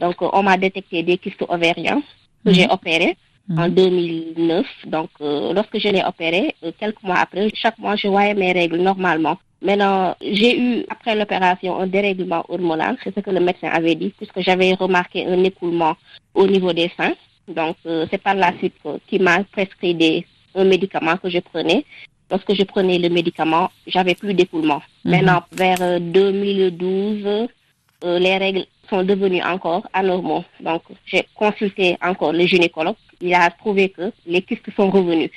donc, on m'a détecté des kystes ovariens que j'ai mhm. opérés en 2009. Mhm. Donc, euh, lorsque je l'ai opéré, euh, quelques mois après, chaque mois, je voyais mes règles normalement. Maintenant, j'ai eu, après l'opération, un dérèglement hormonal. C'est ce que le médecin avait dit, puisque j'avais remarqué un écoulement au niveau des seins. Donc, euh, c'est par la suite qu'il m'a prescrit des, un médicament que je prenais. Lorsque je prenais le médicament, j'avais plus d'écoulement. Mhm. Maintenant, vers 2012, les règles sont devenus encore anormaux. Donc, j'ai consulté encore le gynécologue il a trouvé que les kystes sont revenus.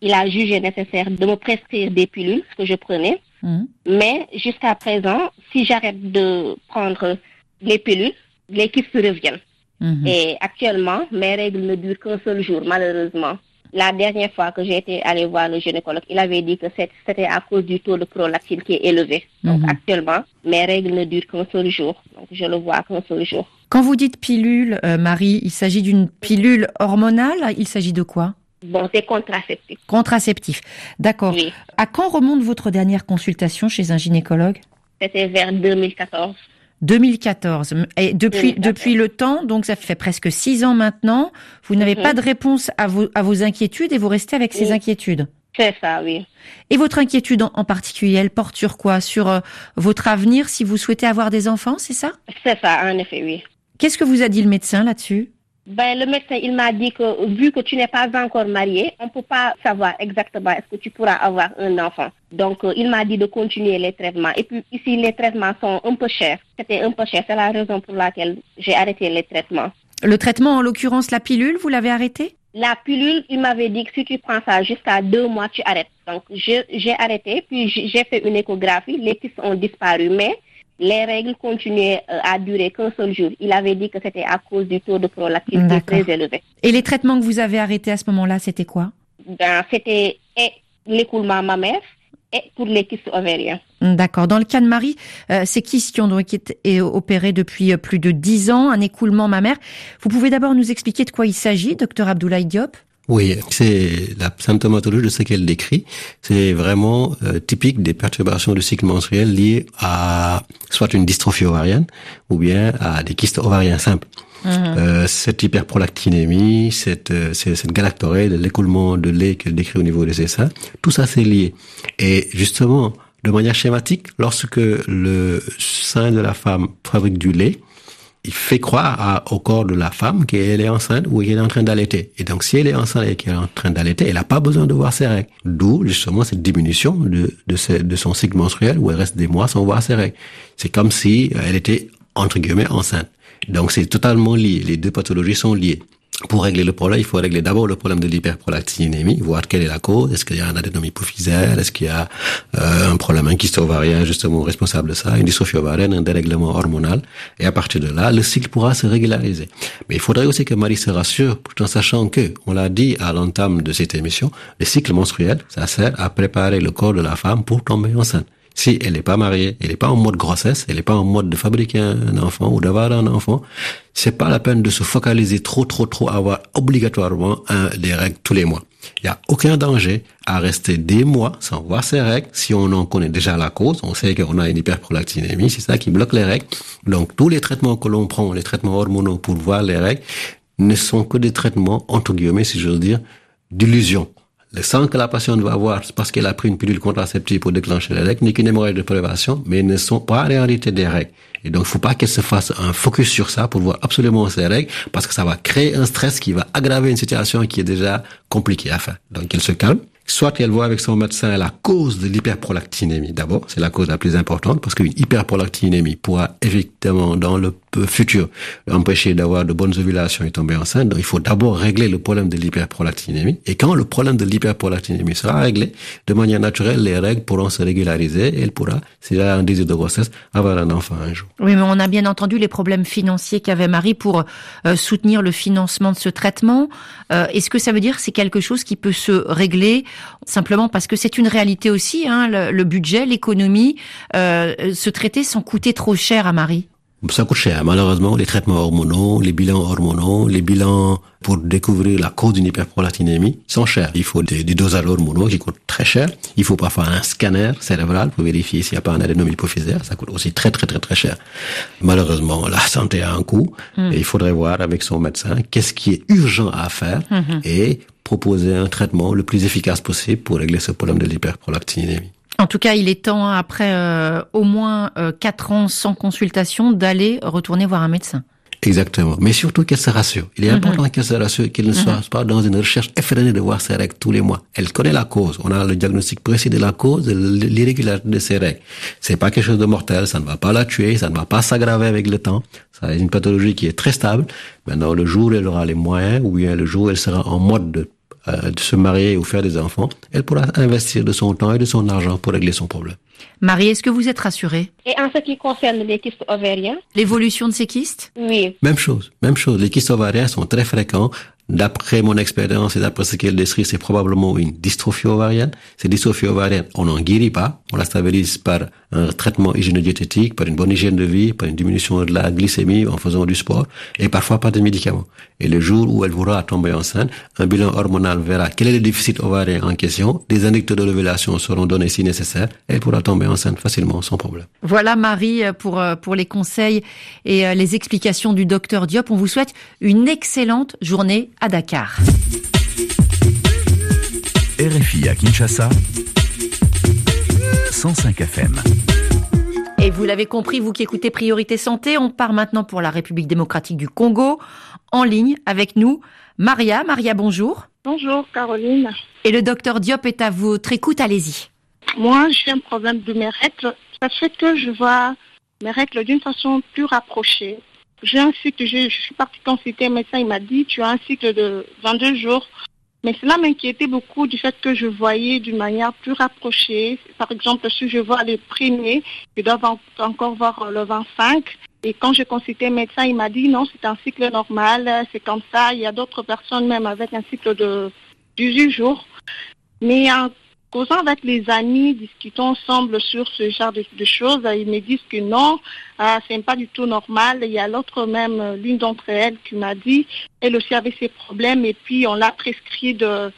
Il a jugé nécessaire de me prescrire des pilules, ce que je prenais. Mhm. Mais jusqu'à présent, si j'arrête de prendre les pilules, les kystes reviennent. Mhm. Et actuellement, mes règles ne durent qu'un seul jour, malheureusement. La dernière fois que j'ai été allée voir le gynécologue, il avait dit que c'était à cause du taux de prolactine qui est élevé. Donc Mhm. actuellement, mes règles ne durent qu'un seul jour. Donc je le vois qu'un seul jour. Quand vous dites pilule, euh, Marie, il s'agit d'une pilule hormonale? Il s'agit de quoi? Bon, c'est contraceptif. Contraceptif. D'accord. Oui. À quand remonte votre dernière consultation chez un gynécologue? C'était vers 2014. 2014. Et depuis, 2014. depuis le temps, donc ça fait presque six ans maintenant, vous n'avez Mhm. pas de réponse à vos, à vos inquiétudes et vous restez avec ces inquiétudes? C'est ça, oui. Et votre inquiétude en, en particulier, elle porte sur quoi? Sur euh, votre avenir si vous souhaitez avoir des enfants, c'est ça? C'est ça, en effet, oui. Qu'est-ce que vous a dit le médecin là-dessus? Ben, le médecin, il m'a dit que vu que tu n'es pas encore marié, on ne peut pas savoir exactement est-ce que tu pourras avoir un enfant. Donc, euh, il m'a dit de continuer les traitements. Et puis, ici, les traitements sont un peu chers. C'était un peu cher. C'est la raison pour laquelle j'ai arrêté les traitements. Le traitement, en l'occurrence la pilule, vous l'avez arrêté? La pilule, il m'avait dit que si tu prends ça jusqu'à deux mois, tu arrêtes. Donc, j'ai arrêté, puis j'ai fait une échographie. Les kystes ont disparu, mais les règles continuaient euh, à durer qu'un seul jour. Il avait dit que c'était à cause du taux de prolactine qui est D'accord. très élevé. Et les traitements que vous avez arrêtés à ce moment-là, c'était quoi? Ben, c'était l'écoulement mammaire et pour les kystes ovariens. D'accord. Dans le cas de Marie, euh, ces kystes qui ont donc été opérés depuis euh, plus de dix ans, un écoulement mammaire. Vous pouvez d'abord nous expliquer de quoi il s'agit, docteur Abdoulaye Diop? Oui, c'est la symptomatologie de ce qu'elle décrit. C'est vraiment euh, typique des perturbations du cycle menstruel liées à soit une dystrophie ovarienne ou bien à des kystes ovariens simples. Euh, cette hyperprolactinémie, cette, euh, cette galactorée, l'écoulement de lait qu'elle décrit au niveau de ses seins, tout ça c'est lié. Et justement, de manière schématique, lorsque le sein de la femme fabrique du lait, il fait croire au corps de la femme qu'elle est enceinte ou qu'elle est en train d'allaiter. Et donc, si elle est enceinte et qu'elle est en train d'allaiter, elle n'a pas besoin de voir ses règles. D'où, justement, cette diminution de, de son cycle menstruel où elle reste des mois sans voir ses règles. C'est comme si euh, elle était, entre guillemets, enceinte. Donc, c'est totalement lié. Les deux pathologies sont liées. Pour régler le problème, il faut régler d'abord le problème de l'hyperprolactinémie, voir quelle est la cause. Est-ce qu'il y a un adénome hypophysaire? Est-ce qu'il y a euh, un problème, un kyste ovarien justement responsable de ça, une dystrophie ovarienne, un dérèglement hormonal Et à partir de là, le cycle pourra se régulariser. Mais il faudrait aussi que Marie se rassure, tout en sachant que, on l'a dit à l'entame de cette émission, le cycle menstruel, ça sert à préparer le corps de la femme pour tomber enceinte. Si elle n'est pas mariée, elle n'est pas en mode grossesse, elle n'est pas en mode de fabriquer un enfant ou d'avoir un enfant, c'est pas la peine de se focaliser trop, trop, trop à avoir obligatoirement un, des règles tous les mois. Il n'y a aucun danger à rester des mois sans voir ses règles si on en connaît déjà la cause. On sait qu'on a une hyperprolactinémie, c'est ça qui bloque les règles. Donc tous les traitements que l'on prend, les traitements hormonaux pour voir les règles, ne sont que des traitements, entre guillemets, si j'ose dire, d'illusion. Le sang que la patiente va avoir, parce qu'elle a pris une pilule contraceptive pour déclencher les règles, n'est qu'une hémorragie de prévention, mais ne sont pas en réalité des règles. Et donc, il faut pas qu'elle se fasse un focus sur ça pour voir absolument ses règles, parce que ça va créer un stress qui va aggraver une situation qui est déjà compliquée à faire. Donc, elle se calme. Soit elle voit avec son médecin la cause de l'hyperprolactinémie d'abord, c'est la cause la plus importante, parce qu'une hyperprolactinémie pourra effectivement dans le futur empêcher d'avoir de bonnes ovulations et tomber enceinte. Donc il faut d'abord régler le problème de l'hyperprolactinémie. Et quand le problème de l'hyperprolactinémie sera réglé, de manière naturelle, les règles pourront se régulariser et elle pourra, si elle a un désir de grossesse, avoir un enfant un jour. Oui, mais on a bien entendu les problèmes financiers qu'avait Marie pour euh, soutenir le financement de ce traitement. Euh, Est-ce que ça veut dire que c'est quelque chose qui peut se régler simplement parce que c'est une réalité aussi, hein, le, le budget, l'économie, euh, se traiter sans coûter trop cher à Marie ça coûte cher, malheureusement, les traitements hormonaux, les bilans hormonaux, les bilans pour découvrir la cause d'une hyperprolactinémie sont chers. Il faut des, des dosages hormonaux qui coûtent très cher. Il faut parfois un scanner cérébral pour vérifier s'il n'y a pas un adénome hypophysaire. Ça coûte aussi très très très très cher. Malheureusement, la santé a un coût et il faudrait voir avec son médecin qu'est-ce qui est urgent à faire Mhm. et proposer un traitement le plus efficace possible pour régler ce problème de l'hyperprolactinémie. En tout cas, il est temps, après euh, au moins euh, quatre ans sans consultation, d'aller retourner voir un médecin. Exactement. Mais surtout qu'elle se rassure. Il est Mhm. important qu'elle se rassure, qu'elle ne soit pas dans une recherche effrénée de voir ses règles tous les mois. Elle connaît la cause. On a le diagnostic précis de la cause de l'irrégularité de ses règles. C'est pas quelque chose de mortel. Ça ne va pas la tuer. Ça ne va pas s'aggraver avec le temps. Ça est une pathologie qui est très stable. Maintenant, le jour où elle aura les moyens, ou bien le jour où elle sera en mode de, euh, de se marier ou faire des enfants, elle pourra investir de son temps et de son argent pour régler son problème. Marie, est-ce que vous êtes rassurée? Et en ce qui concerne les kystes ovariens, L'évolution de ces kystes? Oui. Même chose, même chose. Les kystes ovariens sont très fréquents. D'après mon expérience et d'après ce qu'elle décrit, c'est probablement une dystrophie ovarienne. Cette dystrophie ovarienne, on n'en guérit pas. On la stabilise par un traitement hygiéno-diététique, par une bonne hygiène de vie, par une diminution de la glycémie en faisant du sport et parfois par des médicaments. Et le jour où elle voudra tomber enceinte, un bilan hormonal verra quel est le déficit ovarien en question. Des inducteurs de révélation seront donnés si nécessaire. Elle pourra tomber enceinte facilement sans problème. Voilà Marie euh, pour euh, pour les conseils et euh, les explications du docteur Diop. On vous souhaite une excellente journée à Dakar. RFI à Kinshasa, 105 FM. Et vous l'avez compris, vous qui écoutez Priorité Santé, on part maintenant pour la République démocratique du Congo. En ligne avec nous, Maria. Maria, bonjour. Bonjour Caroline. Et le docteur Diop est à votre écoute, allez-y. Moi, j'ai un problème de mes règles. Ça fait que je vois mes règles d'une façon plus rapprochée. J'ai un cycle, je, suis partie consulter un médecin, il m'a dit tu as un cycle de 22 jours. Mais cela m'inquiétait beaucoup du fait que je voyais d'une manière plus rapprochée. Par exemple, si je vois les premiers, je dois en- encore voir le 25. Et quand j'ai consulté un médecin, il m'a dit non, c'est un cycle normal, c'est comme ça. Il y a d'autres personnes même avec un cycle de 18 jours. Mais en causant avec les amis, discutons ensemble sur ce genre de, choses, ils me disent que non, ah, c'est pas du tout normal. Il y a l'autre même, euh, l'une d'entre elles qui m'a dit, elle aussi avait ses problèmes et puis on l'a prescrit de,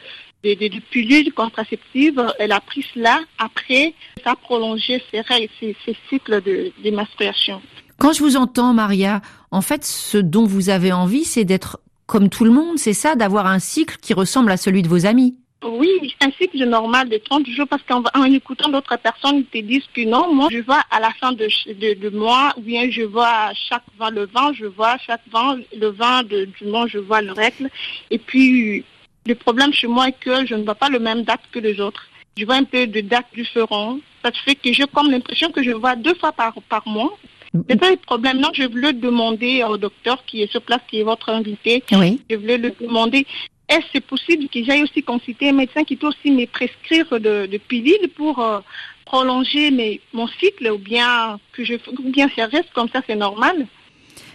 de, de- pilules contraceptives. Elle a pris cela. Après, ça a prolongé ses, règles, ses, ses cycles de, de menstruation. Quand je vous entends, Maria, en fait, ce dont vous avez envie, c'est d'être comme tout le monde, c'est ça, d'avoir un cycle qui ressemble à celui de vos amis. Oui, c'est un cycle normal de 30 jours parce qu'en en écoutant d'autres personnes, ils te disent que non, moi je vois à la fin de, de, de mois, ou bien je vois chaque 20 le 20, je vois chaque 20 le 20 de, du mois, je vois le règle. Et puis, le problème chez moi est que je ne vois pas le même date que les autres. Je vois un peu de dates différentes. Ça fait que j'ai comme l'impression que je vois deux fois par, par mois. C'est pas le problème. Non, je voulais demander au docteur qui est sur place, qui est votre invité. Oui. Je voulais le demander. Est-ce que c'est possible que j'aille aussi consulter un médecin qui peut aussi me prescrire de, de pilules pour euh, prolonger mes, mon cycle ou bien que je ou bien ça reste comme ça, c'est normal?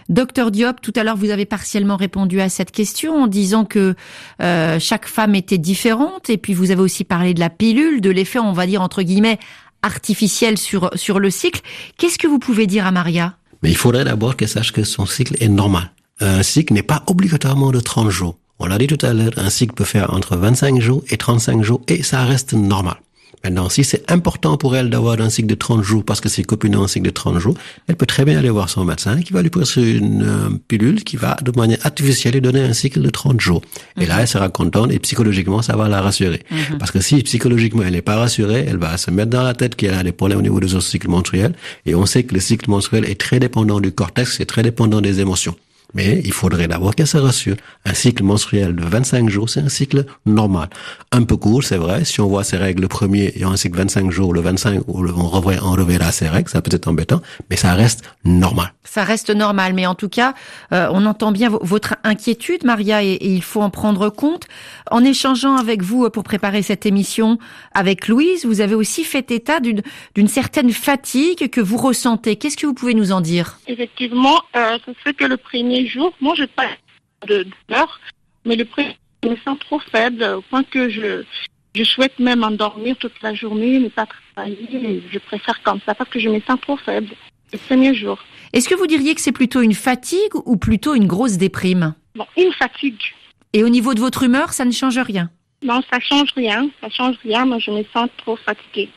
Docteur Diop, tout à l'heure, vous avez partiellement répondu à cette question en disant que euh, chaque femme était différente, et puis vous avez aussi parlé de la pilule, de l'effet, on va dire entre guillemets, artificiel sur sur le cycle. Qu'est-ce que vous pouvez dire à Maria? Mais il faudrait d'abord qu'elle sache que son cycle est normal. Un cycle n'est pas obligatoirement de 30 jours. On l'a dit tout à l'heure, un cycle peut faire entre 25 jours et 35 jours et ça reste normal. Maintenant, si c'est important pour elle d'avoir un cycle de 30 jours parce que ses copines ont un cycle de 30 jours, elle peut très bien aller voir son médecin qui va lui prescrire une euh, pilule qui va de manière artificielle lui donner un cycle de 30 jours. Et là, elle sera contente et psychologiquement, ça va la rassurer. Parce que si psychologiquement elle n'est pas rassurée, elle va se mettre dans la tête qu'elle a des problèmes au niveau de son cycle menstruel. Et on sait que le cycle menstruel est très dépendant du cortex, c'est très dépendant des émotions. Mais il faudrait d'abord qu'elle se rassure. Un cycle menstruel de 25 jours, c'est un cycle normal. Un peu court, c'est vrai. Si on voit ses règles le premier et un cycle 25 jours, le 25, on reverra, on reverra ses règles, ça peut être embêtant, mais ça reste normal. Ça reste normal, mais en tout cas, euh, on entend bien votre inquiétude, Maria, et, et, il faut en prendre compte. En échangeant avec vous pour préparer cette émission avec Louise, vous avez aussi fait état d'une d'une certaine fatigue que vous ressentez. Qu'est-ce que vous pouvez nous en dire? Effectivement, euh, fait que le premier jour, moi, je pas de douleur, mais le premier, je me sens trop faible au point que je je souhaite même endormir toute la journée, ne pas travailler. Je préfère comme ça parce que je me sens trop faible le premier jour. Est-ce que vous diriez que c'est plutôt une fatigue ou plutôt une grosse déprime? Bon, une fatigue. Et au niveau de votre humeur, ça ne change rien? Non, ça change rien. Ça change rien, mais je me sens trop fatiguée.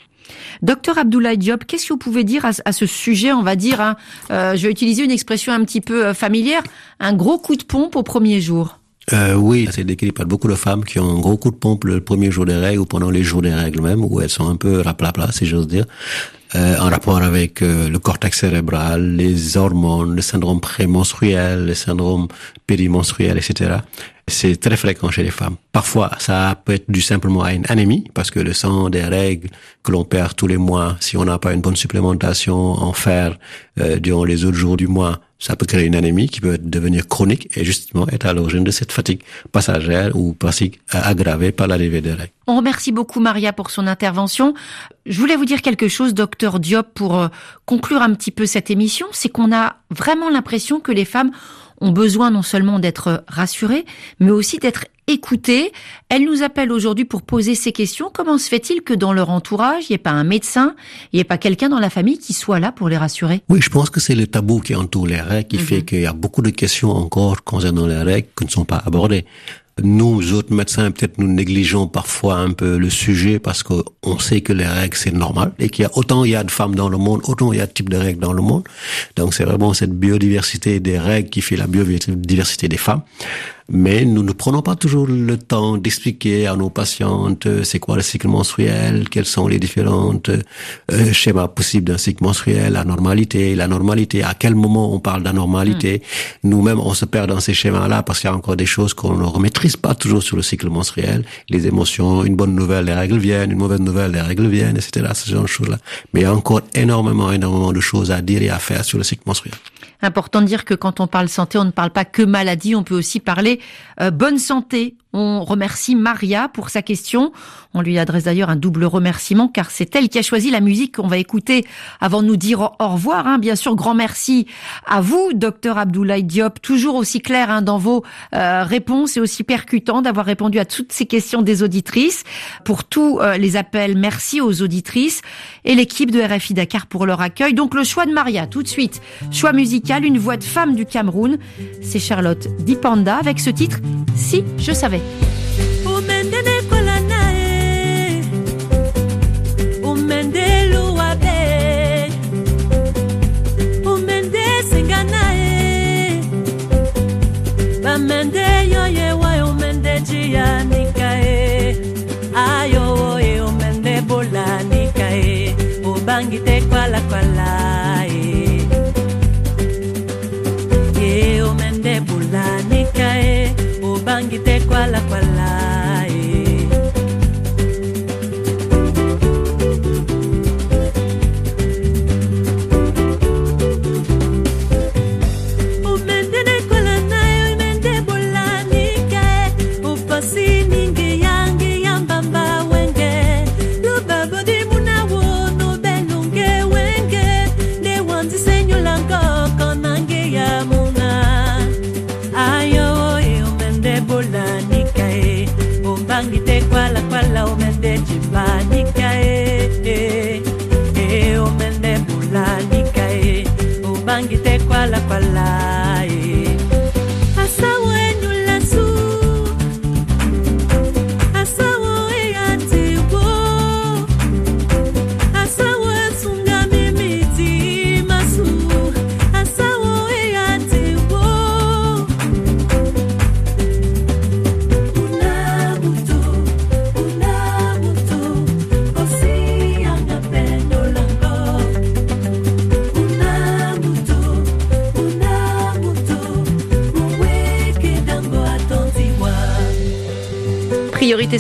Docteur Abdoulaye Diop, qu'est-ce que vous pouvez dire à, ce sujet On va dire, hein, euh, je vais utiliser une expression un petit peu euh, familière, un gros coup de pompe au premier jour? euh, Oui, c'est décrit beaucoup de femmes qui ont un gros coup de pompe le premier jour des règles ou pendant les jours des règles même, où elles sont un peu raplapla, si j'ose dire, en rapport avec le cortex cérébral, les hormones, le syndrome prémenstruel, le syndrome périmenstruel, etc. C'est très fréquent chez les femmes. Parfois, ça peut être dû simplement à une anémie, parce que le sang des règles que l'on perd tous les mois, si on n'a pas une bonne supplémentation en fer euh, durant les autres jours du mois, ça peut créer une anémie qui peut devenir chronique et justement être à l'origine de cette fatigue passagère ou fatigue aggravée par l'arrivée des règles. On remercie beaucoup Maria pour son intervention. Je voulais vous dire quelque chose, docteur Diop, pour euh, conclure un petit peu cette émission. C'est qu'on a vraiment l'impression que les femmes ont besoin non seulement d'être rassurées, mais aussi d'être écoutées. Elles nous appellent aujourd'hui pour poser ces questions. Comment se fait-il que dans leur entourage, il n'y ait pas un médecin, il n'y ait pas quelqu'un dans la famille qui soit là pour les rassurer? Oui, je pense que c'est le tabou qui entoure les règles qui fait qu'il y a beaucoup de questions encore concernant les règles qui ne sont pas abordées. Nous, autres médecins, peut-être nous négligeons parfois un peu le sujet parce qu'on sait que les règles, c'est normal et qu'il y a autant il y a de femmes dans le monde, autant il y a de types de règles dans le monde. Donc c'est vraiment cette biodiversité des règles qui fait la biodiversité des femmes mais nous ne prenons pas toujours le temps d'expliquer à nos patientes euh, c'est quoi le cycle menstruel, quels sont les différents euh, schémas possibles d'un cycle menstruel, la normalité, la normalité, à quel moment on parle d'anormalité. Mm. Nous-mêmes, on se perd dans ces schémas-là parce qu'il y a encore des choses qu'on ne maîtrise pas toujours sur le cycle menstruel, les émotions, une bonne nouvelle, les règles viennent, une mauvaise nouvelle, les règles viennent, etc. Ce genre de choses-là. Mais il y a encore énormément, énormément de choses à dire et à faire sur le cycle menstruel. Important de dire que quand on parle santé, on ne parle pas que maladie, on peut aussi parler euh, bonne santé. On remercie Maria pour sa question. On lui adresse d'ailleurs un double remerciement car c'est elle qui a choisi la musique qu'on va écouter avant de nous dire au revoir. Hein. Bien sûr, grand merci à vous, docteur Abdoulaye Diop, toujours aussi clair hein, dans vos euh, réponses et aussi percutant d'avoir répondu à toutes ces questions des auditrices. Pour tous euh, les appels, merci aux auditrices et l'équipe de RFI Dakar pour leur accueil. Donc le choix de Maria, tout de suite, choix musical, une voix de femme du Cameroun, c'est Charlotte Dipanda avec ce titre Si je savais. Amanda. Priorité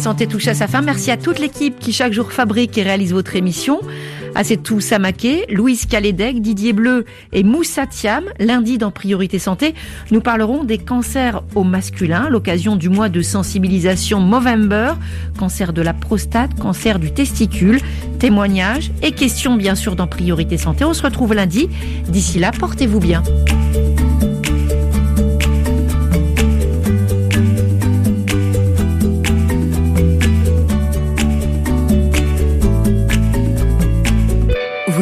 Santé touche à sa fin. Merci à toute l'équipe qui chaque jour fabrique et réalise votre émission. À tout Samaké, Louise Calédec, Didier Bleu et Moussa Thiam. Lundi dans Priorité Santé, nous parlerons des cancers au masculin, l'occasion du mois de sensibilisation Movember, cancer de la prostate, cancer du testicule, témoignages et questions bien sûr dans Priorité Santé. On se retrouve lundi. D'ici là, portez-vous bien.